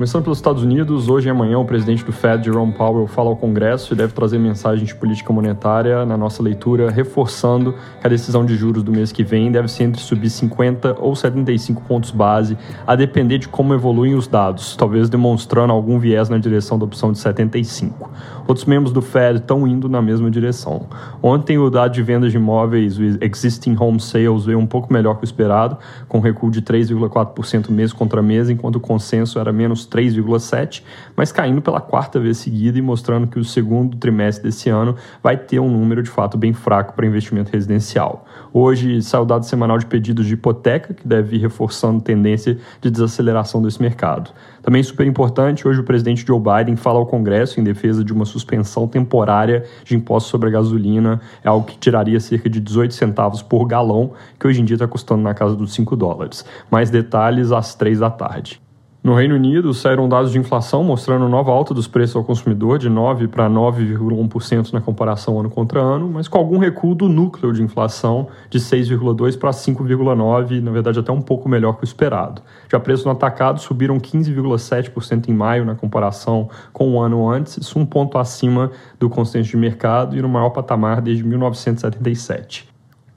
Começando pelos Estados Unidos, hoje e amanhã o presidente do Fed, Jerome Powell, fala ao Congresso e deve trazer mensagem de política monetária na nossa leitura, reforçando que a decisão de juros do mês que vem deve ser entre subir 50 ou 75 pontos base, a depender de como evoluem os dados, talvez demonstrando algum viés na direção da opção de 75. Outros membros do Fed estão indo na mesma direção. Ontem o dado de vendas de imóveis, o Existing Home Sales, veio um pouco melhor que o esperado, com recuo de 3,4% mês contra mês, enquanto o consenso era menos 3,7, mas caindo pela quarta vez seguida e mostrando que o segundo trimestre desse ano vai ter um número de fato bem fraco para investimento residencial. Hoje saiu dado semanal de pedidos de hipoteca, que deve ir reforçando tendência de desaceleração desse mercado. Também super importante, hoje o presidente Joe Biden fala ao Congresso em defesa de uma suspensão temporária de impostos sobre a gasolina, é algo que tiraria cerca de 18 centavos por galão, que hoje em dia está custando na casa dos 5 dólares. Mais detalhes às 3 da tarde. No Reino Unido, saíram dados de inflação mostrando nova alta dos preços ao consumidor de 9 para 9,1% na comparação ano contra ano, mas com algum recuo do núcleo de inflação de 6,2 para 5,9, na verdade até um pouco melhor que o esperado. Já preços no atacado subiram 15,7% em maio na comparação com o ano antes, isso um ponto acima do consenso de mercado e no maior patamar desde 1977.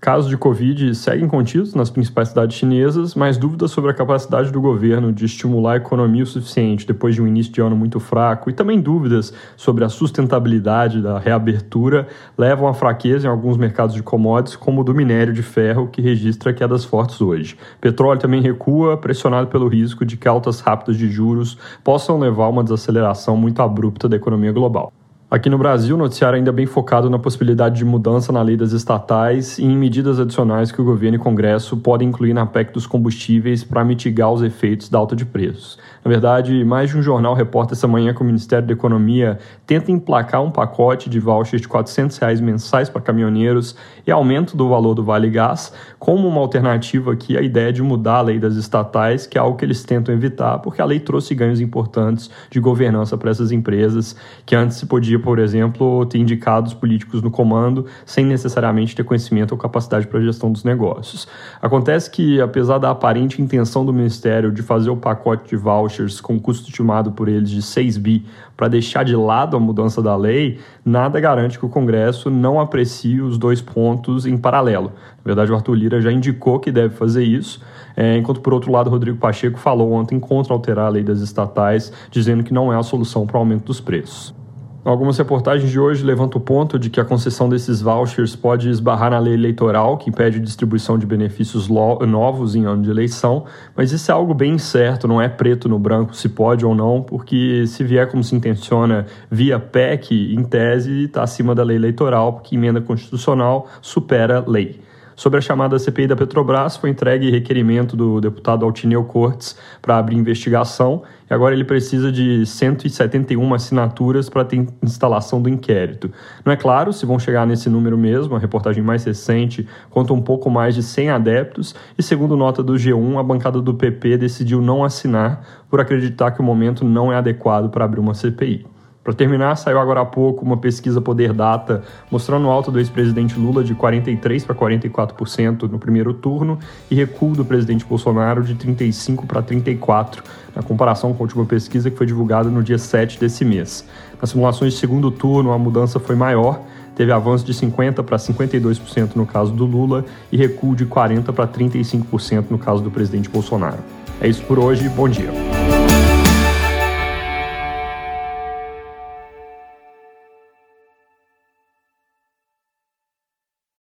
Casos de Covid seguem contidos nas principais cidades chinesas, mas dúvidas sobre a capacidade do governo de estimular a economia o suficiente depois de um início de ano muito fraco e também dúvidas sobre a sustentabilidade da reabertura levam à fraqueza em alguns mercados de commodities, como o do minério de ferro, que registra quedas fortes hoje. Petróleo também recua, pressionado pelo risco de que altas rápidas de juros possam levar a uma desaceleração muito abrupta da economia global. Aqui no Brasil, o noticiário ainda bem focado na possibilidade de mudança na lei das estatais e em medidas adicionais que o governo e o Congresso podem incluir na PEC dos combustíveis para mitigar os efeitos da alta de preços. Na verdade, mais de um jornal reporta essa manhã que o Ministério da Economia tenta emplacar um pacote de vouchers de 400 reais mensais para caminhoneiros e aumento do valor do Vale Gás, como uma alternativa aqui à ideia de mudar a lei das estatais, que é algo que eles tentam evitar, porque a lei trouxe ganhos importantes de governança para essas empresas, que antes se podia, por exemplo, ter indicados políticos no comando sem necessariamente ter conhecimento ou capacidade para a gestão dos negócios. Acontece que, apesar da aparente intenção do Ministério de fazer o pacote de vouchers vouchers com custo estimado por eles de 6 bi para deixar de lado a mudança da lei, nada garante que o Congresso não aprecie os dois pontos em paralelo. Na verdade, o Arthur Lira já indicou que deve fazer isso, é, enquanto, por outro lado, Rodrigo Pacheco falou ontem contra alterar a lei das estatais, dizendo que não é a solução para o aumento dos preços. Algumas reportagens de hoje levantam o ponto de que a concessão desses vouchers pode esbarrar na lei eleitoral, que impede distribuição de benefícios novos em ano de eleição, mas isso é algo bem incerto, não é preto no branco se pode ou não, porque se vier como se intenciona via PEC, em tese está acima da lei eleitoral, porque emenda constitucional supera lei. Sobre a chamada CPI da Petrobras, foi entregue requerimento do deputado Altineu Cortes para abrir investigação e agora ele precisa de 171 assinaturas para ter instalação do inquérito. Não é claro se vão chegar nesse número mesmo, a reportagem mais recente conta um pouco mais de 100 adeptos e, segundo nota do G1, a bancada do PP decidiu não assinar por acreditar que o momento não é adequado para abrir uma CPI. Para terminar, saiu agora há pouco uma pesquisa Poder Data mostrando alta do ex-presidente Lula de 43% para 44% no primeiro turno e recuo do presidente Bolsonaro de 35% para 34%, na comparação com a última pesquisa que foi divulgada no dia 7 desse mês. Nas simulações de segundo turno, a mudança foi maior, teve avanço de 50% para 52% no caso do Lula e recuo de 40% para 35% no caso do presidente Bolsonaro. É isso por hoje, bom dia.